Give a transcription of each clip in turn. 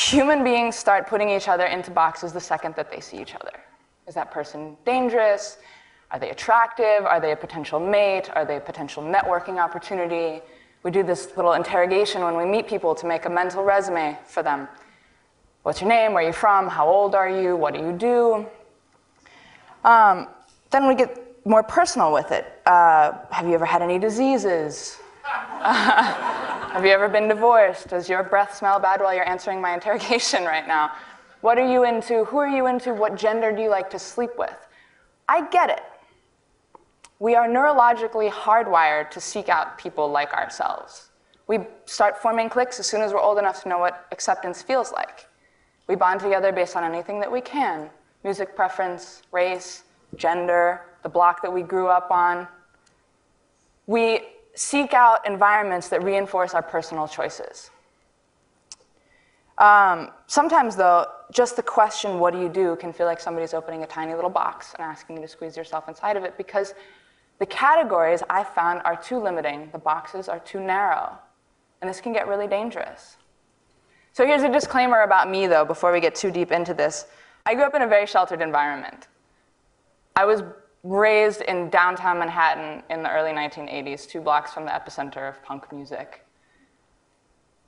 human beings start putting each other into boxes the second that they see each other. Is that person dangerous? Are they attractive? Are they a potential mate? Are they a potential networking opportunity? We do this little interrogation when we meet people to make a mental resume for them. What's your name? Where are you from? How old are you? What do you do? Um, then we get more personal with it. Uh, have you ever had any diseases? have you ever been divorced? Does your breath smell bad while you're answering my interrogation right now? What are you into? Who are you into? What gender do you like to sleep with? I get it. We are neurologically hardwired to seek out people like ourselves. We start forming cliques as soon as we're old enough to know what acceptance feels like. We bond together based on anything that we can music preference, race, gender, the block that we grew up on. We seek out environments that reinforce our personal choices. Um, sometimes, though, just the question, what do you do, can feel like somebody's opening a tiny little box and asking you to squeeze yourself inside of it because the categories I found are too limiting, the boxes are too narrow, and this can get really dangerous. So here's a disclaimer about me, though, before we get too deep into this. I grew up in a very sheltered environment. I was raised in downtown Manhattan in the early 1980s, two blocks from the epicenter of punk music.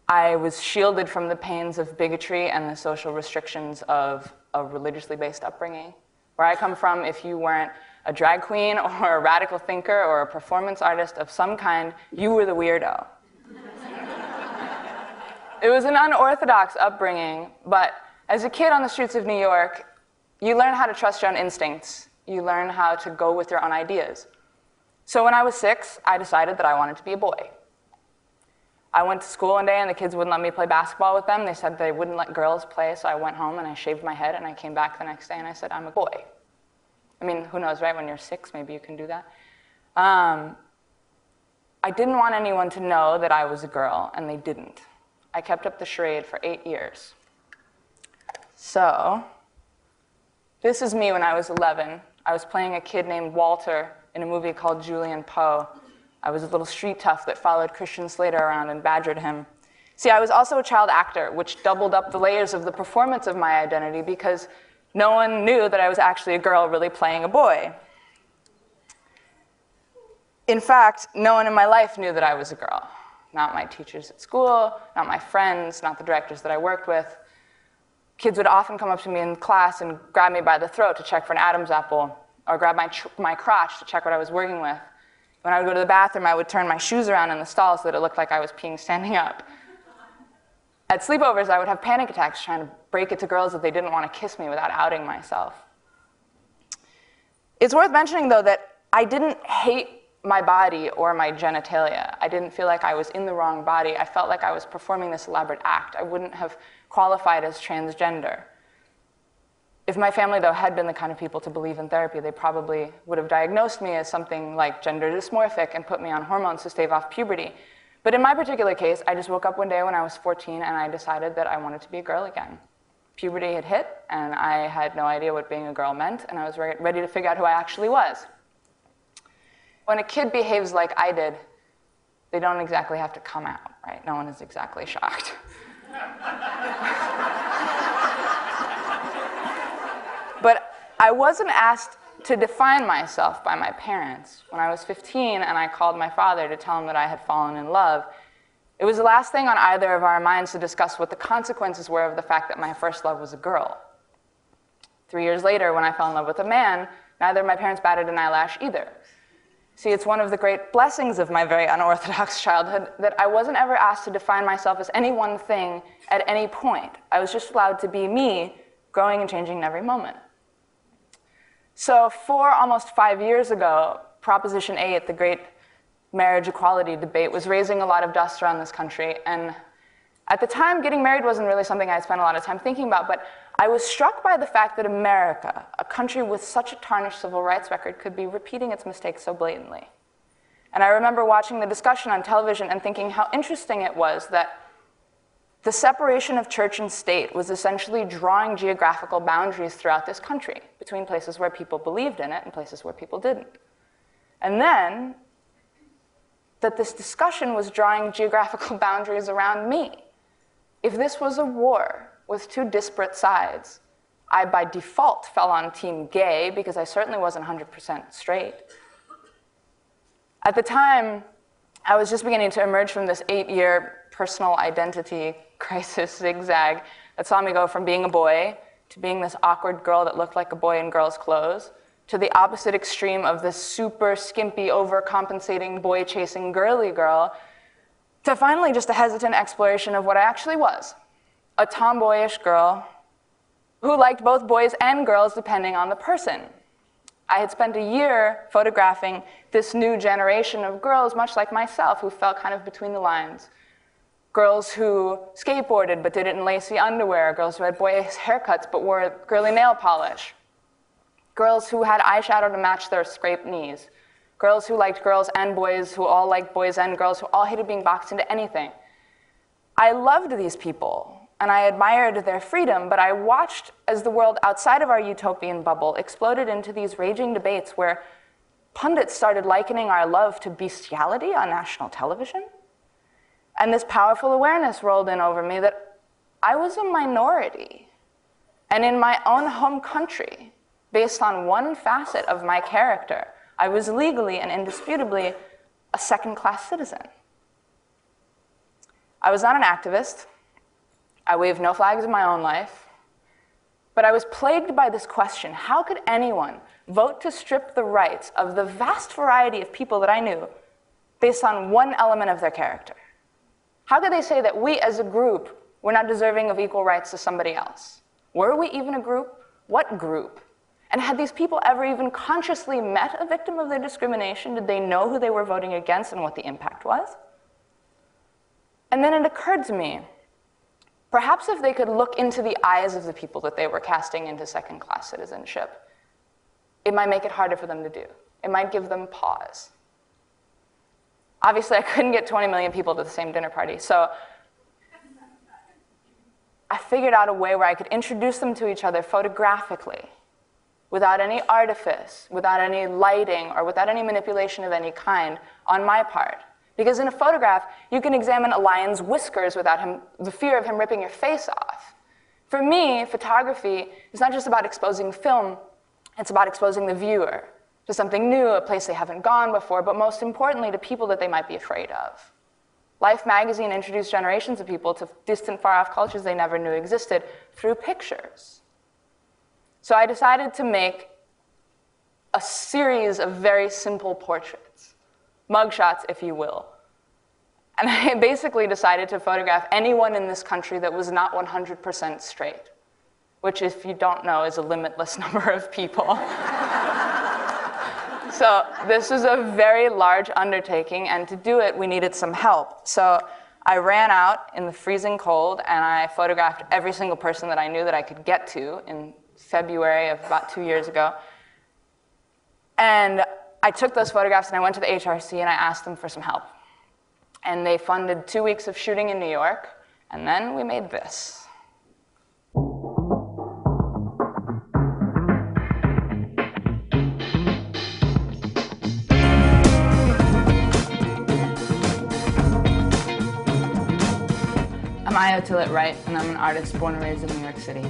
I was shielded from the pains of bigotry and the social restrictions of a religiously based upbringing. Where I come from, if you weren't a drag queen or a radical thinker or a performance artist of some kind, you were the weirdo. it was an unorthodox upbringing, but as a kid on the streets of New York, you learn how to trust your own instincts. You learn how to go with your own ideas. So when I was six, I decided that I wanted to be a boy. I went to school one day and the kids wouldn't let me play basketball with them. They said they wouldn't let girls play, so I went home and I shaved my head and I came back the next day and I said, I'm a boy. I mean, who knows, right? When you're six, maybe you can do that. Um, I didn't want anyone to know that I was a girl, and they didn't. I kept up the charade for eight years. So, this is me when I was 11. I was playing a kid named Walter in a movie called Julian Po. I was a little street tough that followed Christian Slater around and badgered him. See, I was also a child actor, which doubled up the layers of the performance of my identity because no one knew that I was actually a girl really playing a boy. In fact, no one in my life knew that I was a girl. Not my teachers at school, not my friends, not the directors that I worked with. Kids would often come up to me in class and grab me by the throat to check for an Adam's apple, or grab my, my crotch to check what I was working with. When I would go to the bathroom, I would turn my shoes around in the stall so that it looked like I was peeing standing up. At sleepovers, I would have panic attacks trying to break it to girls that they didn't want to kiss me without outing myself. It's worth mentioning, though, that I didn't hate my body or my genitalia. I didn't feel like I was in the wrong body. I felt like I was performing this elaborate act. I wouldn't have qualified as transgender. If my family, though, had been the kind of people to believe in therapy, they probably would have diagnosed me as something like gender dysmorphic and put me on hormones to stave off puberty. But in my particular case, I just woke up one day when I was 14 and I decided that I wanted to be a girl again. Puberty had hit, and I had no idea what being a girl meant, and I was re- ready to figure out who I actually was. When a kid behaves like I did, they don't exactly have to come out, right? No one is exactly shocked. but I wasn't asked to define myself by my parents. When I was 15 and I called my father to tell him that I had fallen in love, it was the last thing on either of our minds to discuss what the consequences were of the fact that my first love was a girl. Three years later, when I fell in love with a man, neither of my parents batted an eyelash either. See, it's one of the great blessings of my very unorthodox childhood that I wasn't ever asked to define myself as any one thing at any point. I was just allowed to be me, growing and changing in every moment. So, four, almost five years ago, Proposition 8, the great marriage equality debate, was raising a lot of dust around this country. And at the time, getting married wasn't really something I spent a lot of time thinking about, but I was struck by the fact that America, a country with such a tarnished civil rights record, could be repeating its mistakes so blatantly. And I remember watching the discussion on television and thinking how interesting it was that the separation of church and state was essentially drawing geographical boundaries throughout this country between places where people believed in it and places where people didn't. And then that this discussion was drawing geographical boundaries around me. If this was a war with two disparate sides. I, by default, fell on team gay because I certainly wasn't 100% straight. At the time, I was just beginning to emerge from this eight year personal identity crisis zigzag that saw me go from being a boy to being this awkward girl that looked like a boy in girls' clothes to the opposite extreme of this super skimpy, overcompensating, boy chasing girly girl to finally just a hesitant exploration of what I actually was a tomboyish girl who liked both boys and girls depending on the person. I had spent a year photographing this new generation of girls, much like myself, who fell kind of between the lines. Girls who skateboarded but did it in lacy underwear, girls who had boyish haircuts but wore girly nail polish, girls who had eyeshadow to match their scraped knees, girls who liked girls and boys who all liked boys and girls who all hated being boxed into anything. I loved these people and I admired their freedom, but I watched as the world outside of our utopian bubble exploded into these raging debates where pundits started likening our love to bestiality on national television. And this powerful awareness rolled in over me that I was a minority. And in my own home country, based on one facet of my character, I was legally and indisputably a second class citizen. I was not an activist. I waved no flags in my own life. But I was plagued by this question how could anyone vote to strip the rights of the vast variety of people that I knew based on one element of their character? How could they say that we as a group were not deserving of equal rights to somebody else? Were we even a group? What group? And had these people ever even consciously met a victim of their discrimination? Did they know who they were voting against and what the impact was? And then it occurred to me Perhaps if they could look into the eyes of the people that they were casting into second class citizenship, it might make it harder for them to do. It might give them pause. Obviously, I couldn't get 20 million people to the same dinner party, so I figured out a way where I could introduce them to each other photographically, without any artifice, without any lighting, or without any manipulation of any kind on my part. Because in a photograph, you can examine a lion's whiskers without him, the fear of him ripping your face off. For me, photography is not just about exposing film, it's about exposing the viewer to something new, a place they haven't gone before, but most importantly, to people that they might be afraid of. Life magazine introduced generations of people to distant, far off cultures they never knew existed through pictures. So I decided to make a series of very simple portraits mugshots, if you will. And I basically decided to photograph anyone in this country that was not 100% straight, which, if you don't know, is a limitless number of people. so this was a very large undertaking, and to do it, we needed some help. So I ran out in the freezing cold and I photographed every single person that I knew that I could get to in February of about two years ago. And I took those photographs and I went to the HRC and I asked them for some help. And they funded two weeks of shooting in New York, and then we made this. I'm iO Tillett Wright, and I'm an artist born and raised in New York City.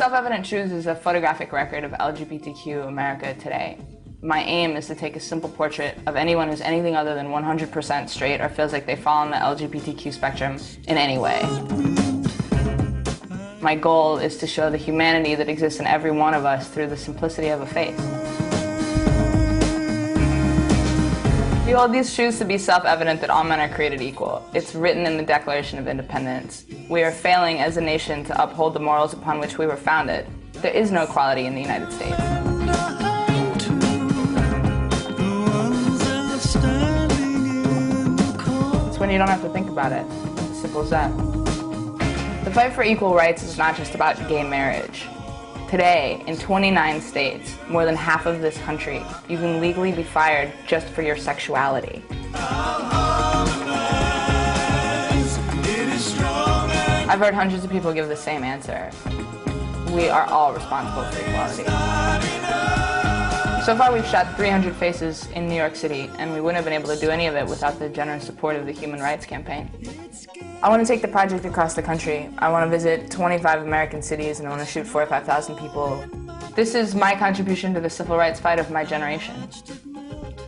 Self-Evident Truths is a photographic record of LGBTQ America today. My aim is to take a simple portrait of anyone who's anything other than 100% straight or feels like they fall on the LGBTQ spectrum in any way. My goal is to show the humanity that exists in every one of us through the simplicity of a face. Hold these truths to be self-evident that all men are created equal. It's written in the Declaration of Independence. We are failing as a nation to uphold the morals upon which we were founded. There is no equality in the United States. It's when you don't have to think about it. It's simple as that. The fight for equal rights is not just about gay marriage. Today, in 29 states, more than half of this country, you can legally be fired just for your sexuality. I've heard hundreds of people give the same answer. we are all responsible for equality. So far, we've shot 300 faces in New York City, and we wouldn't have been able to do any of it without the generous support of the Human Rights Campaign. I want to take the project across the country. I want to visit 25 American cities, and I want to shoot 4 or 5,000 people. This is my contribution to the civil rights fight of my generation.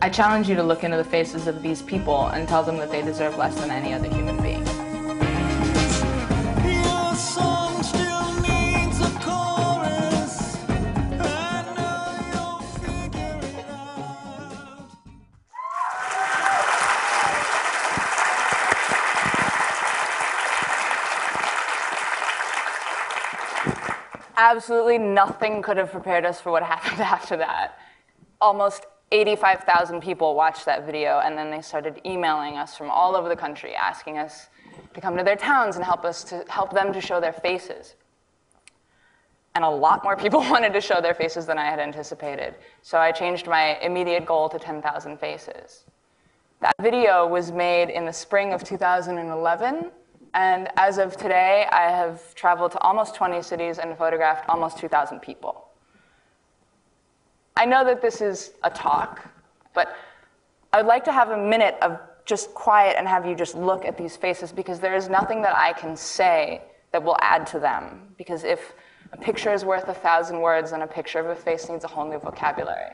I challenge you to look into the faces of these people and tell them that they deserve less than any other human being. Absolutely nothing could have prepared us for what happened after that. Almost 85,000 people watched that video, and then they started emailing us from all over the country, asking us to come to their towns and help us to help them to show their faces. And a lot more people wanted to show their faces than I had anticipated. So I changed my immediate goal to 10,000 faces. That video was made in the spring of 2011, and as of today, I have traveled to almost 20 cities and photographed almost 2,000 people. I know that this is a talk, but I would like to have a minute of just quiet and have you just look at these faces because there is nothing that I can say that will add to them. Because if a picture is worth a thousand words, then a picture of a face needs a whole new vocabulary.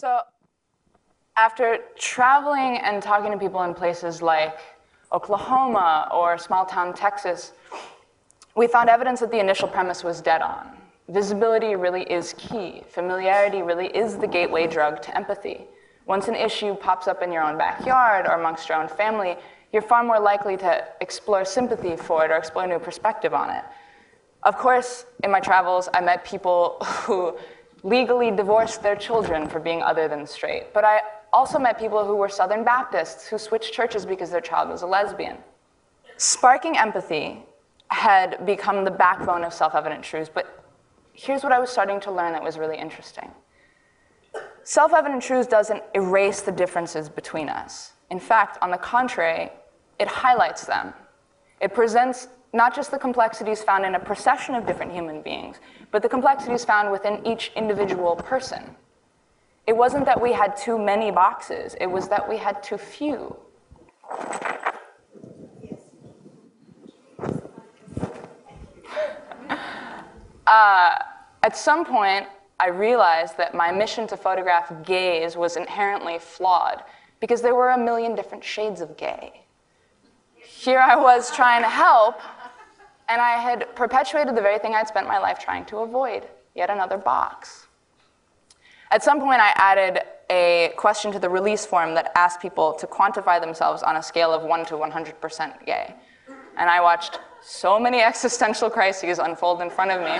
So, after traveling and talking to people in places like Oklahoma or small town Texas, we found evidence that the initial premise was dead on. Visibility really is key. Familiarity really is the gateway drug to empathy. Once an issue pops up in your own backyard or amongst your own family, you're far more likely to explore sympathy for it or explore a new perspective on it. Of course, in my travels, I met people who legally divorced their children for being other than straight. But I also met people who were Southern Baptists who switched churches because their child was a lesbian. Sparking empathy had become the backbone of self evident truths, but here's what I was starting to learn that was really interesting. Self evident truths doesn't erase the differences between us. In fact, on the contrary, it highlights them. It presents not just the complexities found in a procession of different human beings, but the complexities found within each individual person. It wasn't that we had too many boxes, it was that we had too few. Uh, at some point, I realized that my mission to photograph gays was inherently flawed because there were a million different shades of gay. Here I was trying to help, and I had perpetuated the very thing I'd spent my life trying to avoid yet another box. At some point, I added a question to the release form that asked people to quantify themselves on a scale of 1 to 100% gay. And I watched so many existential crises unfold in front of me.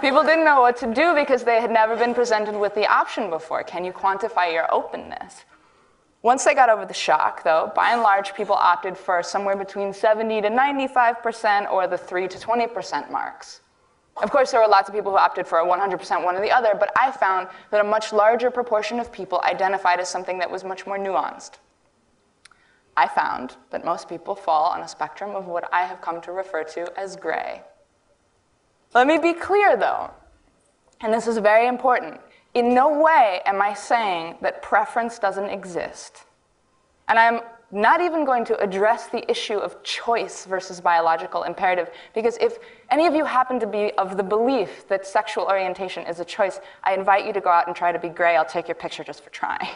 People didn't know what to do because they had never been presented with the option before. Can you quantify your openness? Once they got over the shock, though, by and large, people opted for somewhere between 70 to 95% or the 3 to 20% marks. Of course, there were lots of people who opted for a 100% one or the other, but I found that a much larger proportion of people identified as something that was much more nuanced. I found that most people fall on a spectrum of what I have come to refer to as gray. Let me be clear, though, and this is very important. In no way am I saying that preference doesn't exist. And I'm not even going to address the issue of choice versus biological imperative, because if any of you happen to be of the belief that sexual orientation is a choice, I invite you to go out and try to be gray. I'll take your picture just for trying.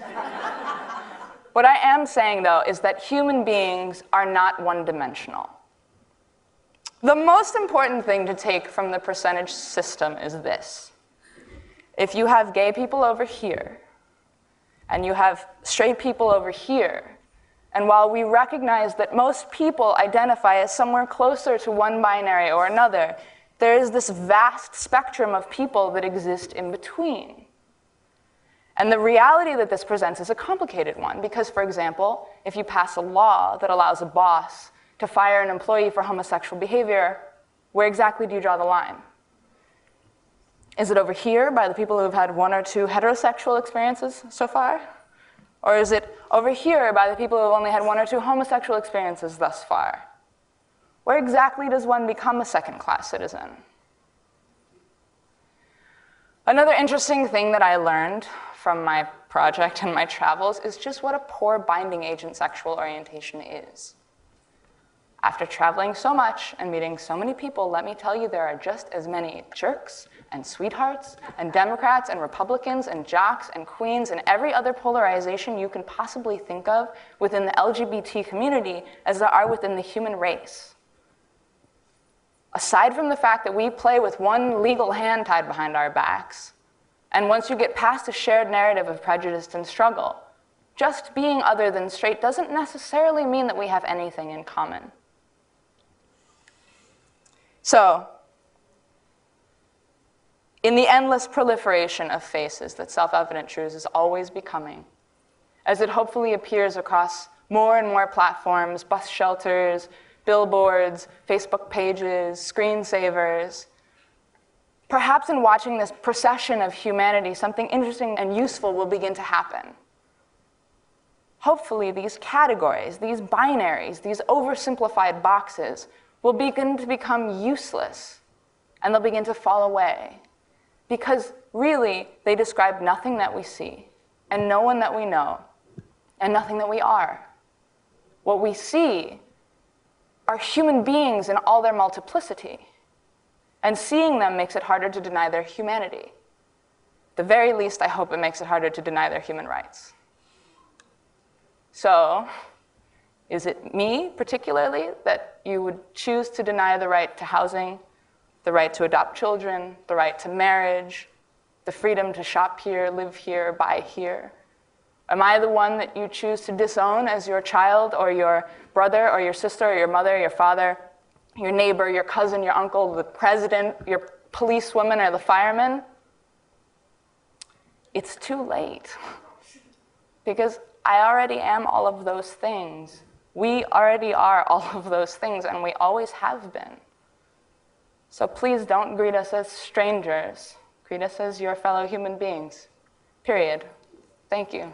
what I am saying, though, is that human beings are not one dimensional. The most important thing to take from the percentage system is this. If you have gay people over here, and you have straight people over here, and while we recognize that most people identify as somewhere closer to one binary or another, there is this vast spectrum of people that exist in between. And the reality that this presents is a complicated one because, for example, if you pass a law that allows a boss to fire an employee for homosexual behavior, where exactly do you draw the line? Is it over here by the people who have had one or two heterosexual experiences so far? Or is it over here by the people who have only had one or two homosexual experiences thus far? Where exactly does one become a second class citizen? Another interesting thing that I learned from my project and my travels is just what a poor binding agent sexual orientation is. After traveling so much and meeting so many people, let me tell you there are just as many jerks and sweethearts and Democrats and Republicans and jocks and queens and every other polarization you can possibly think of within the LGBT community as there are within the human race. Aside from the fact that we play with one legal hand tied behind our backs, and once you get past a shared narrative of prejudice and struggle, just being other than straight doesn't necessarily mean that we have anything in common. So, in the endless proliferation of faces that self evident truths is always becoming, as it hopefully appears across more and more platforms, bus shelters, billboards, Facebook pages, screensavers, perhaps in watching this procession of humanity, something interesting and useful will begin to happen. Hopefully, these categories, these binaries, these oversimplified boxes will begin to become useless and they'll begin to fall away. Because really, they describe nothing that we see, and no one that we know, and nothing that we are. What we see are human beings in all their multiplicity, and seeing them makes it harder to deny their humanity. The very least, I hope it makes it harder to deny their human rights. So, is it me particularly that you would choose to deny the right to housing, the right to adopt children, the right to marriage, the freedom to shop here, live here, buy here? Am I the one that you choose to disown as your child or your brother or your sister or your mother, your father, your neighbor, your cousin, your uncle, the president, your policewoman, or the fireman? It's too late. because I already am all of those things. We already are all of those things, and we always have been. So please don't greet us as strangers. Greet us as your fellow human beings. Period. Thank you.